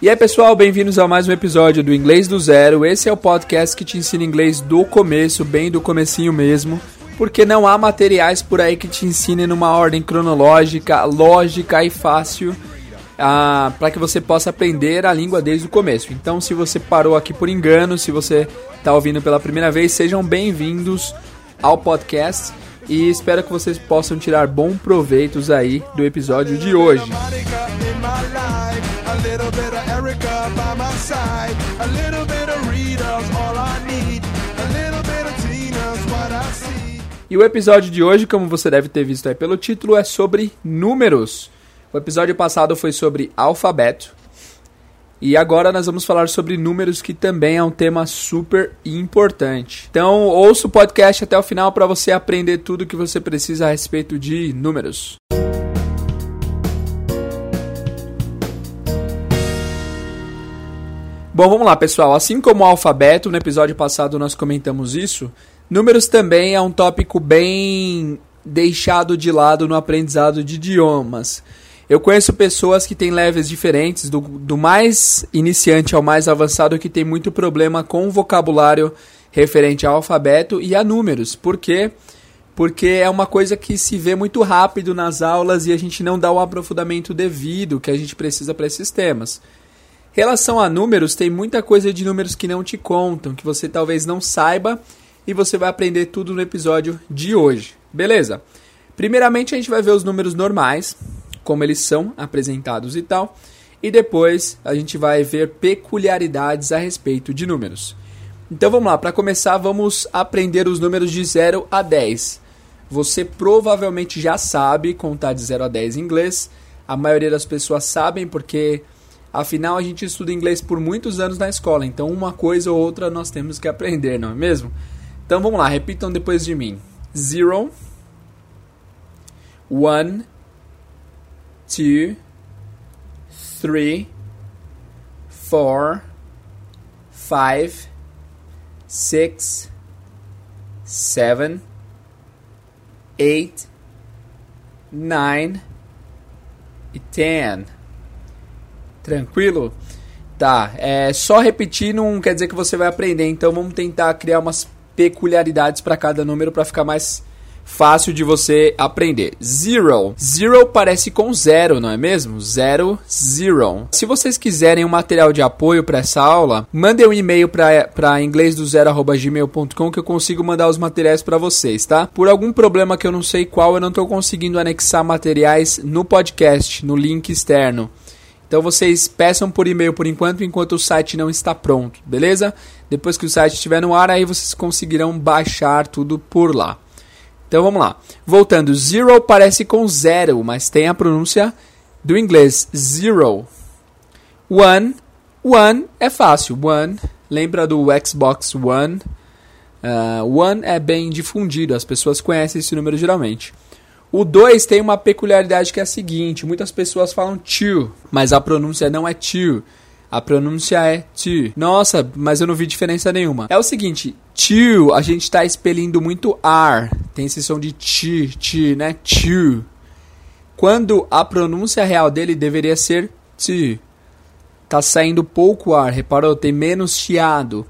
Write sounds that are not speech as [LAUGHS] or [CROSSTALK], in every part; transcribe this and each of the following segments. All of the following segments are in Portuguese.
E aí pessoal, bem-vindos a mais um episódio do Inglês do Zero. Esse é o podcast que te ensina inglês do começo, bem do comecinho mesmo. Porque não há materiais por aí que te ensinem numa ordem cronológica, lógica e fácil ah, para que você possa aprender a língua desde o começo. Então, se você parou aqui por engano, se você está ouvindo pela primeira vez, sejam bem-vindos ao podcast e espero que vocês possam tirar bons proveitos aí do episódio de hoje. E o episódio de hoje, como você deve ter visto aí pelo título, é sobre números. O episódio passado foi sobre alfabeto. E agora nós vamos falar sobre números, que também é um tema super importante. Então, ouça o podcast até o final para você aprender tudo que você precisa a respeito de números. Bom, vamos lá, pessoal. Assim como o alfabeto, no episódio passado nós comentamos isso, números também é um tópico bem deixado de lado no aprendizado de idiomas. Eu conheço pessoas que têm levels diferentes, do, do mais iniciante ao mais avançado, que tem muito problema com o vocabulário referente ao alfabeto e a números. Por quê? Porque é uma coisa que se vê muito rápido nas aulas e a gente não dá o aprofundamento devido que a gente precisa para esses temas. Relação a números, tem muita coisa de números que não te contam, que você talvez não saiba e você vai aprender tudo no episódio de hoje. Beleza? Primeiramente a gente vai ver os números normais, como eles são apresentados e tal. E depois a gente vai ver peculiaridades a respeito de números. Então vamos lá, para começar, vamos aprender os números de 0 a 10. Você provavelmente já sabe contar de 0 a 10 em inglês. A maioria das pessoas sabem porque afinal a gente estuda inglês por muitos anos na escola, então uma coisa ou outra nós temos que aprender, não é mesmo? Então vamos lá, repitam depois de mim. 0 1 two, three, four, five, six, seven, eight, nine e ten. Tranquilo? Tá, é só repetir não quer dizer que você vai aprender, então vamos tentar criar umas peculiaridades para cada número para ficar mais fácil de você aprender. Zero. Zero parece com zero, não é mesmo? Zero, zero. Se vocês quiserem um material de apoio para essa aula, mandem um e-mail para inglês do zero@gmail.com que eu consigo mandar os materiais para vocês, tá? Por algum problema que eu não sei qual, eu não estou conseguindo anexar materiais no podcast, no link externo. Então vocês peçam por e-mail por enquanto, enquanto o site não está pronto, beleza? Depois que o site estiver no ar, aí vocês conseguirão baixar tudo por lá. Então vamos lá. Voltando, zero parece com zero, mas tem a pronúncia do inglês zero. One, one é fácil. One, lembra do Xbox One? Uh, one é bem difundido, as pessoas conhecem esse número geralmente. O 2 tem uma peculiaridade que é a seguinte: muitas pessoas falam two, mas a pronúncia não é two. A pronúncia é to. Nossa, mas eu não vi diferença nenhuma. É o seguinte, to, a gente está expelindo muito ar. Tem esse som de ti, ti, né? To. Quando a pronúncia real dele deveria ser to. Tá saindo pouco ar, reparou? Tem menos chiado.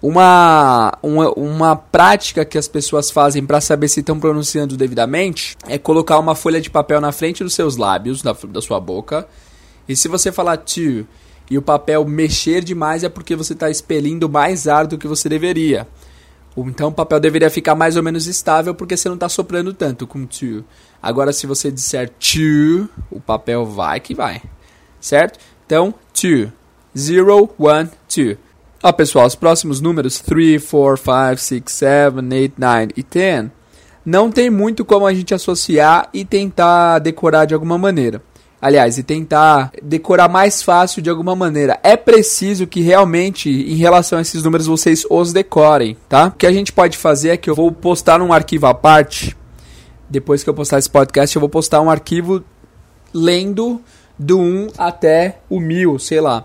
Uma, uma, uma prática que as pessoas fazem para saber se estão pronunciando devidamente é colocar uma folha de papel na frente dos seus lábios, da, da sua boca. E se você falar to e o papel mexer demais é porque você está expelindo mais ar do que você deveria. Então o papel deveria ficar mais ou menos estável porque você não está soprando tanto com to. Agora se você disser to, o papel vai que vai. Certo? Então, to. 0, 1, 2. Ó pessoal, os próximos números 3, 4, 5, 6, 7, 8, 9 e 10 não tem muito como a gente associar e tentar decorar de alguma maneira. Aliás, e tentar decorar mais fácil de alguma maneira. É preciso que realmente, em relação a esses números, vocês os decorem, tá? O que a gente pode fazer é que eu vou postar um arquivo à parte. Depois que eu postar esse podcast, eu vou postar um arquivo lendo do 1 até o 1000, sei lá.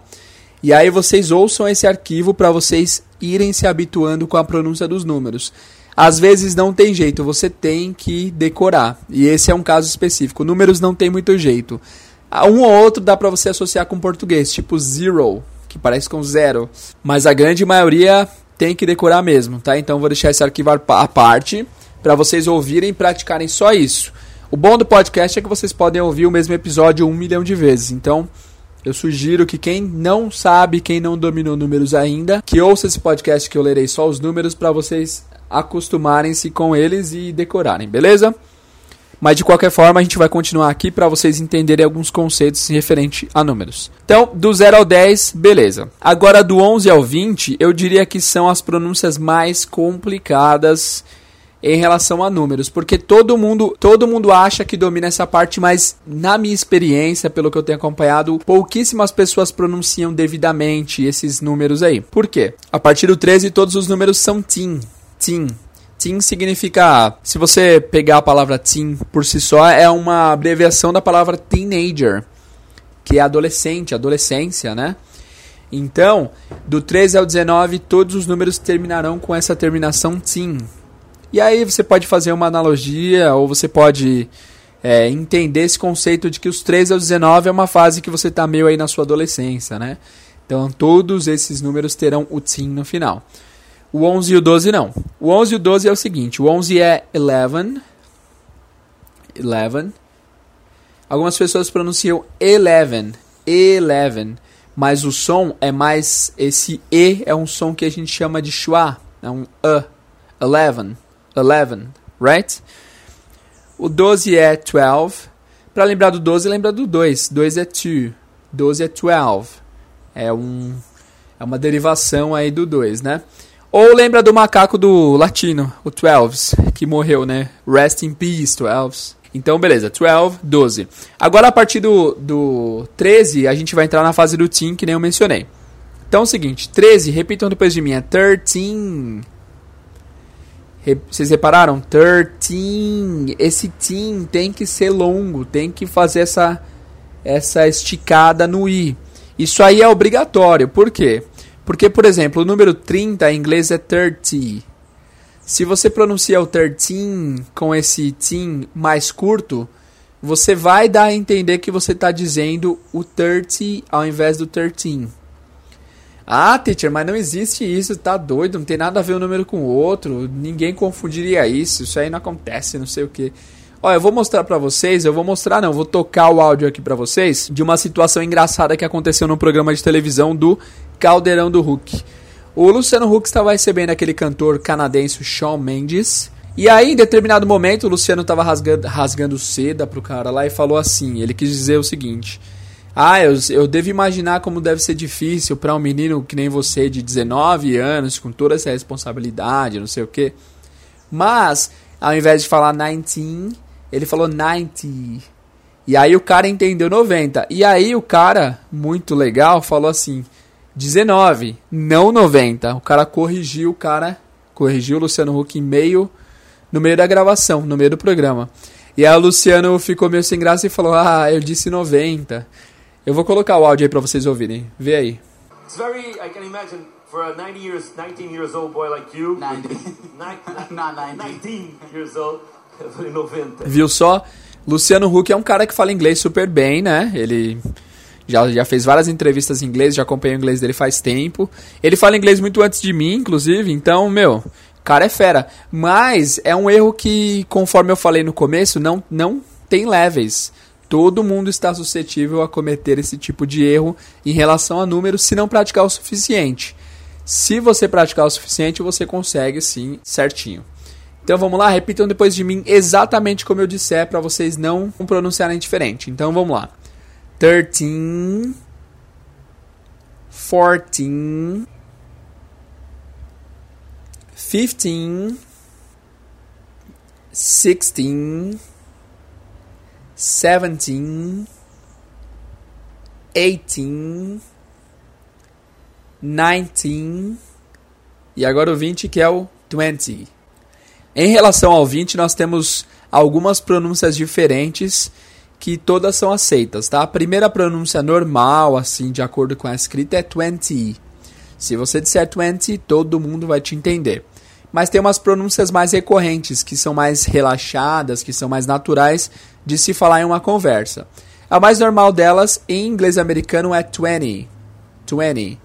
E aí vocês ouçam esse arquivo para vocês irem se habituando com a pronúncia dos números. Às vezes não tem jeito, você tem que decorar. E esse é um caso específico. Números não tem muito jeito. Um ou outro dá para você associar com português, tipo zero, que parece com zero. Mas a grande maioria tem que decorar mesmo, tá? Então vou deixar esse arquivo à parte para vocês ouvirem e praticarem só isso. O bom do podcast é que vocês podem ouvir o mesmo episódio um milhão de vezes. Então, eu sugiro que quem não sabe, quem não dominou números ainda, que ouça esse podcast que eu lerei só os números para vocês acostumarem-se com eles e decorarem, beleza? Mas de qualquer forma, a gente vai continuar aqui para vocês entenderem alguns conceitos referente a números. Então, do 0 ao 10, beleza. Agora do 11 ao 20, eu diria que são as pronúncias mais complicadas em relação a números, porque todo mundo, todo mundo acha que domina essa parte, mas na minha experiência, pelo que eu tenho acompanhado, pouquíssimas pessoas pronunciam devidamente esses números aí. Por quê? A partir do 13 todos os números são teen, teen. Teen significa, se você pegar a palavra teen por si só, é uma abreviação da palavra teenager, que é adolescente, adolescência, né? Então, do 13 ao 19, todos os números terminarão com essa terminação teen. E aí você pode fazer uma analogia, ou você pode é, entender esse conceito de que os 13 aos 19 é uma fase que você está meio aí na sua adolescência, né? Então todos esses números terão o teen no final. O 11 e o 12 não. O 11 e o 12 é o seguinte, o 11 é 11, 11. Algumas pessoas pronunciam 11, 11, mas o som é mais, esse E é um som que a gente chama de schwa, é um E, 11. 11, right? O 12 é 12. Para lembrar do 12, lembra do 2. 2 é 2. 12 é 12. É, um, é uma derivação aí do 2, né? Ou lembra do macaco do latino, o 12, que morreu, né? Rest in peace, 12. Então, beleza, 12, 12. Agora, a partir do, do 13, a gente vai entrar na fase do team, que nem eu mencionei. Então é o seguinte, 13, repitam depois de mim, é 13. Vocês repararam? 13. Esse team tem que ser longo, tem que fazer essa, essa esticada no i. Isso aí é obrigatório. Por quê? Porque, por exemplo, o número 30 em inglês é 30. Se você pronuncia o 13 com esse team mais curto, você vai dar a entender que você está dizendo o 30 ao invés do 13. Ah, teacher, mas não existe isso, tá doido, não tem nada a ver um número com o outro, ninguém confundiria isso, isso aí não acontece, não sei o que. Olha, eu vou mostrar pra vocês, eu vou mostrar não, vou tocar o áudio aqui pra vocês de uma situação engraçada que aconteceu no programa de televisão do Caldeirão do Hulk. O Luciano Huck estava recebendo aquele cantor canadense Shawn Mendes. E aí, em determinado momento, o Luciano estava rasgando, rasgando seda pro cara lá e falou assim: ele quis dizer o seguinte. Ah, eu, eu devo imaginar como deve ser difícil para um menino que nem você, de 19 anos, com toda essa responsabilidade, não sei o quê. Mas, ao invés de falar 19, ele falou 90. E aí o cara entendeu 90. E aí o cara, muito legal, falou assim: 19, não 90. O cara corrigiu o cara, corrigiu o Luciano Huck em meio, no meio da gravação, no meio do programa. E aí o Luciano ficou meio sem graça e falou: Ah, eu disse 90. Eu vou colocar o áudio aí pra vocês ouvirem. Vê aí. It's very, I can imagine, for a 90 years, 19 years old boy like you. 90. [LAUGHS] Not 90. 19 years old. 90. Viu só? Luciano Huck é um cara que fala inglês super bem, né? Ele já, já fez várias entrevistas em inglês, já acompanho o inglês dele faz tempo. Ele fala inglês muito antes de mim, inclusive, então, meu, cara é fera. Mas é um erro que, conforme eu falei no começo, não, não tem levels. Todo mundo está suscetível a cometer esse tipo de erro em relação a números se não praticar o suficiente. Se você praticar o suficiente, você consegue sim, certinho. Então vamos lá, repitam depois de mim exatamente como eu disser para vocês não pronunciarem diferente. Então vamos lá. 13 14 15 16 seventeen, eighteen, nineteen e agora o 20 que é o twenty. Em relação ao 20, nós temos algumas pronúncias diferentes que todas são aceitas, tá? A primeira pronúncia normal, assim, de acordo com a escrita, é twenty. Se você disser twenty, todo mundo vai te entender. Mas tem umas pronúncias mais recorrentes, que são mais relaxadas, que são mais naturais de se falar em uma conversa. A mais normal delas em inglês americano é 20. 20.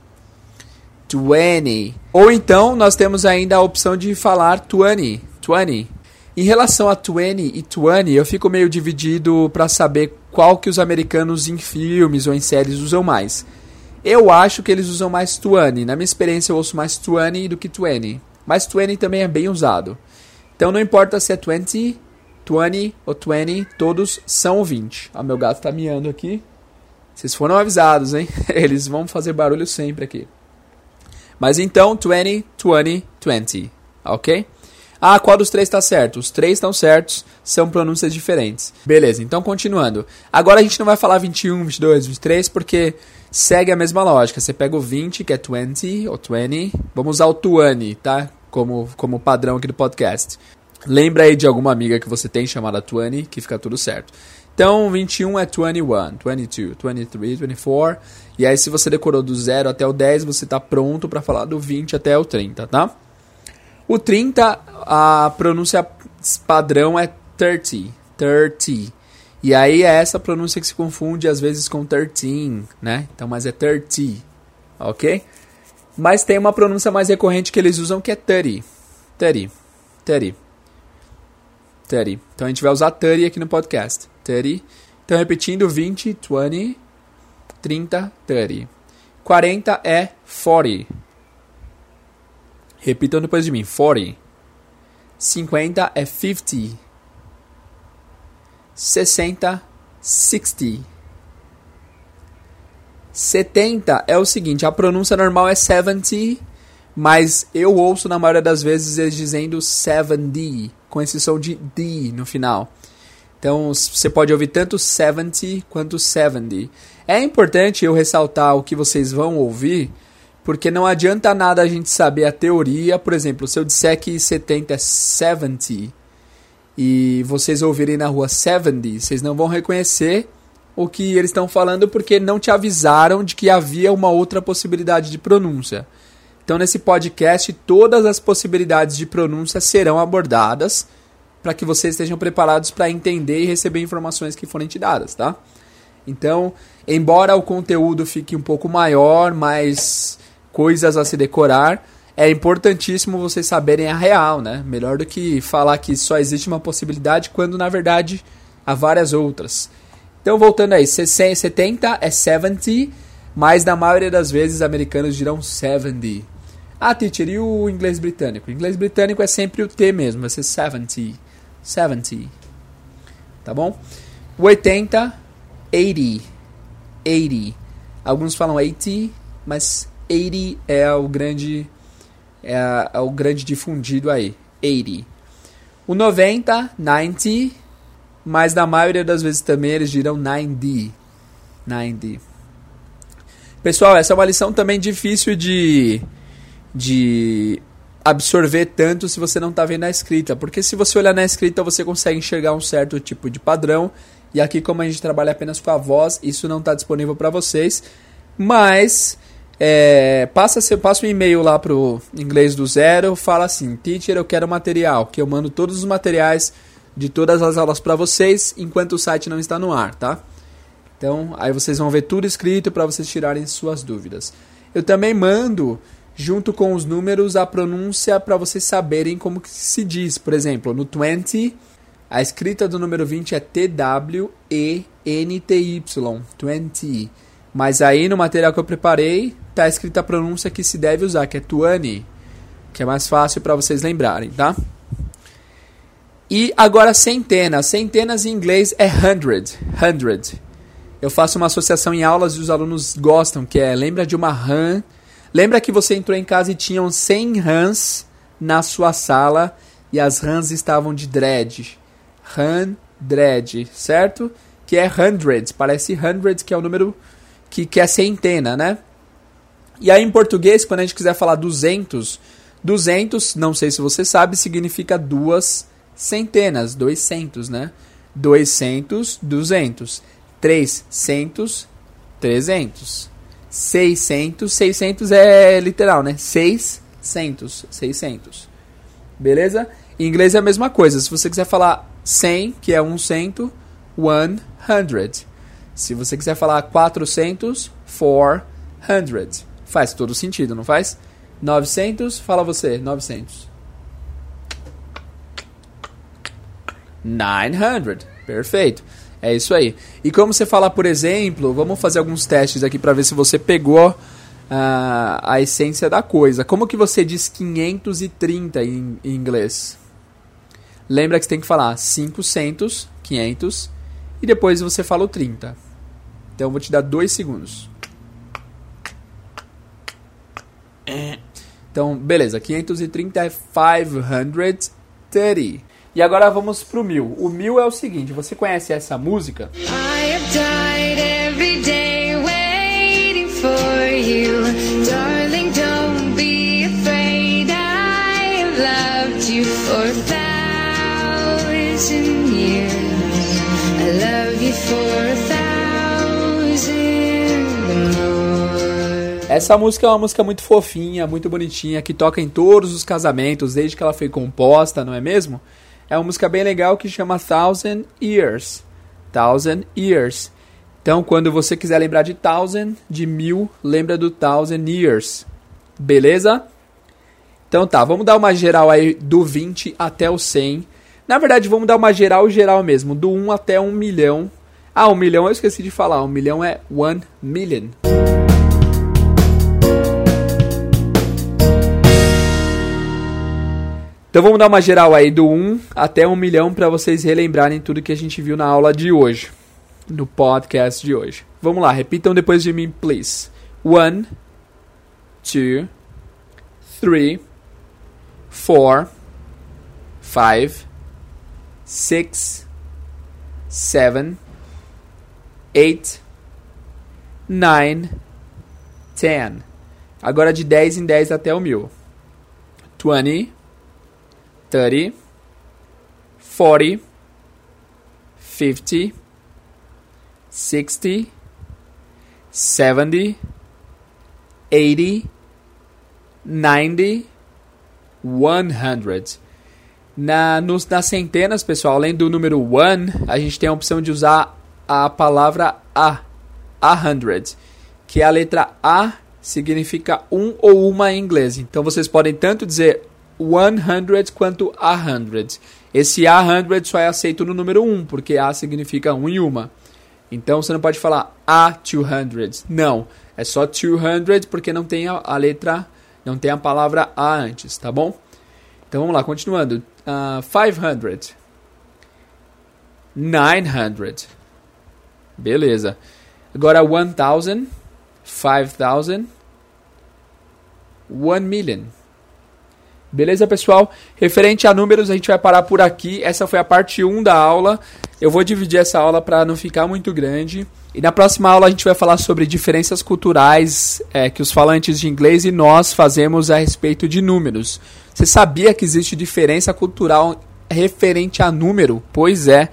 20. Ou então nós temos ainda a opção de falar 20. 20. Em relação a 20 e 20, eu fico meio dividido para saber qual que os americanos em filmes ou em séries usam mais. Eu acho que eles usam mais 20. Na minha experiência eu ouço mais 20 do que 20. Mas 20 também é bem usado. Então não importa se é 20, 20 ou 20, todos são 20. O meu gato tá miando aqui. Vocês foram avisados, hein? [LAUGHS] Eles vão fazer barulho sempre aqui. Mas então, 20, 20, 20. Ok? Ah, qual dos três está certo? Os três estão certos, são pronúncias diferentes. Beleza, então continuando. Agora a gente não vai falar 21, 22, 23, porque segue a mesma lógica. Você pega o 20, que é 20 ou 20. Vamos usar o 20, tá? Como, como padrão aqui do podcast. Lembra aí de alguma amiga que você tem chamada 20, que fica tudo certo. Então, 21 é 21, 22, 23, 24. E aí, se você decorou do 0 até o 10, você está pronto para falar do 20 até o 30, tá? O 30, a pronúncia padrão é 30, 30. E aí é essa pronúncia que se confunde às vezes com 13, né? Então, mas é 30, ok? Mas tem uma pronúncia mais recorrente que eles usam que é 30, 30, 30, 30. Então a gente vai usar 30 aqui no podcast, 30. Então repetindo, 20, 20, 30, 30. 40 é 40. Repitam depois de mim, 40. 50 é 50. 60, 60. 70 é o seguinte, a pronúncia normal é 70, mas eu ouço na maioria das vezes eles dizendo 70, com esse som de D no final. Então você pode ouvir tanto 70 quanto 70. É importante eu ressaltar o que vocês vão ouvir, porque não adianta nada a gente saber a teoria. Por exemplo, se eu disser que 70 é 70 e vocês ouvirem na rua 70, vocês não vão reconhecer o que eles estão falando porque não te avisaram de que havia uma outra possibilidade de pronúncia. Então, nesse podcast, todas as possibilidades de pronúncia serão abordadas para que vocês estejam preparados para entender e receber informações que forem te dadas, tá? Então, embora o conteúdo fique um pouco maior, mais coisas a se decorar, é importantíssimo vocês saberem a real, né? Melhor do que falar que só existe uma possibilidade quando na verdade há várias outras. Então, voltando aí, 70 é 70, mas na maioria das vezes americanos dirão 70. Ah, teacher, e o inglês britânico? O inglês britânico é sempre o T mesmo, vai ser 70. 70. Tá bom? O 80, 80. 80. Alguns falam 80, mas 80 é o grande é, é o grande difundido aí. 80. O 90, 90 mas na maioria das vezes também eles dirão 9D. 9D. Pessoal, essa é uma lição também difícil de, de absorver tanto se você não está vendo a escrita. Porque se você olhar na escrita, você consegue enxergar um certo tipo de padrão. E aqui, como a gente trabalha apenas com a voz, isso não está disponível para vocês. Mas é, passa, passa um e-mail lá pro inglês do zero, fala assim, teacher, eu quero material, que eu mando todos os materiais de todas as aulas para vocês enquanto o site não está no ar, tá? Então, aí vocês vão ver tudo escrito para vocês tirarem suas dúvidas. Eu também mando junto com os números a pronúncia para vocês saberem como que se diz. Por exemplo, no 20, a escrita do número 20 é T W E N T Y, 20. Mas aí no material que eu preparei, tá escrita a pronúncia que se deve usar, que é 20, que é mais fácil para vocês lembrarem, tá? E agora centenas. Centenas em inglês é hundred. Hundred. Eu faço uma associação em aulas e os alunos gostam, que é, lembra de uma rã? Lembra que você entrou em casa e tinham 100 rãs na sua sala e as rãs estavam de dread. Rã, dread, certo? Que é hundred. Parece hundred, que é o número que, que é centena, né? E aí em português, quando a gente quiser falar 200, 200, não sei se você sabe, significa duas centenas, 200, né? 200, 200. 300, 300. 600, 600 é literal, né? 600, 600. Beleza? Em inglês é a mesma coisa. Se você quiser falar 100, que é um cento, 100. Se você quiser falar 400, 400. Faz todo sentido, não faz? 900, fala você, 900. 900. Perfeito. É isso aí. E como você fala, por exemplo, vamos fazer alguns testes aqui para ver se você pegou uh, a essência da coisa. Como que você diz 530 em, em inglês? Lembra que você tem que falar 500, 500 e depois você fala o 30. Então eu vou te dar dois segundos. Então, beleza, 530 é 530. E agora vamos pro mil. O mil é o seguinte, você conhece essa música? I Essa música é uma música muito fofinha, muito bonitinha, que toca em todos os casamentos desde que ela foi composta, não é mesmo? é uma música bem legal que chama Thousand Years. Thousand Years. Então, quando você quiser lembrar de thousand, de mil, lembra do thousand years. Beleza? Então tá, vamos dar uma geral aí do 20 até o 100. Na verdade, vamos dar uma geral geral mesmo, do 1 até 1 milhão. Ah, 1 milhão eu esqueci de falar, 1 milhão é 1 million. Então vamos dar uma geral aí do 1 até 1 milhão para vocês relembrarem tudo que a gente viu na aula de hoje, no podcast de hoje. Vamos lá, repitam depois de mim, please. 1, 2, 3, 4, 5, 6, 7, 8, 9, 10. Agora de 10 em 10 até o mil. 20, 30, 40, 50, 60, 70, 80, 90, 100. Na, nos, nas centenas, pessoal, além do número 1, a gente tem a opção de usar a palavra a, a hundred, que é a letra A significa um ou uma em inglês. Então vocês podem tanto dizer 100 quanto a 100. Esse a 100 só é aceito no número 1, porque a significa um e uma. Então você não pode falar a 200. Não, é só 200 porque não tem a, a letra, não tem a palavra a antes, tá bom? Então vamos lá, continuando. Uh, 500. 900. Beleza. Agora 1000, 5000, 1 million. Beleza, pessoal? Referente a números, a gente vai parar por aqui. Essa foi a parte 1 da aula. Eu vou dividir essa aula para não ficar muito grande. E na próxima aula a gente vai falar sobre diferenças culturais é, que os falantes de inglês e nós fazemos a respeito de números. Você sabia que existe diferença cultural referente a número? Pois é.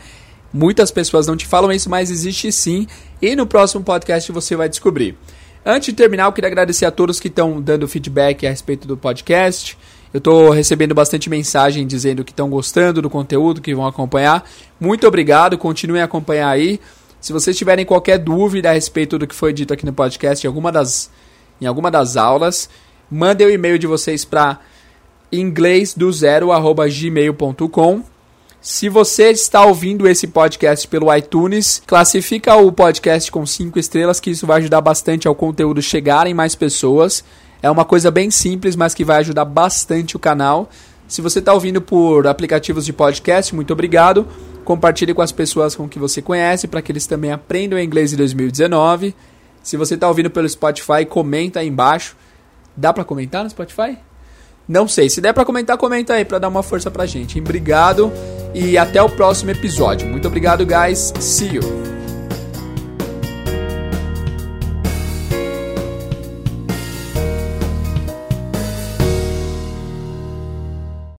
Muitas pessoas não te falam isso, mas existe sim. E no próximo podcast você vai descobrir. Antes de terminar, eu queria agradecer a todos que estão dando feedback a respeito do podcast. Eu estou recebendo bastante mensagem dizendo que estão gostando do conteúdo, que vão acompanhar. Muito obrigado, continuem a acompanhar aí. Se vocês tiverem qualquer dúvida a respeito do que foi dito aqui no podcast, em alguma das, em alguma das aulas, mandem o e-mail de vocês para inglêsdozero@gmail.com. Se você está ouvindo esse podcast pelo iTunes, classifica o podcast com 5 estrelas, que isso vai ajudar bastante ao conteúdo chegar em mais pessoas. É uma coisa bem simples, mas que vai ajudar bastante o canal. Se você está ouvindo por aplicativos de podcast, muito obrigado. Compartilhe com as pessoas com que você conhece para que eles também aprendam inglês em 2019. Se você está ouvindo pelo Spotify, comenta aí embaixo. Dá para comentar no Spotify? Não sei. Se der para comentar, comenta aí para dar uma força pra gente. Obrigado e até o próximo episódio. Muito obrigado, guys. See you.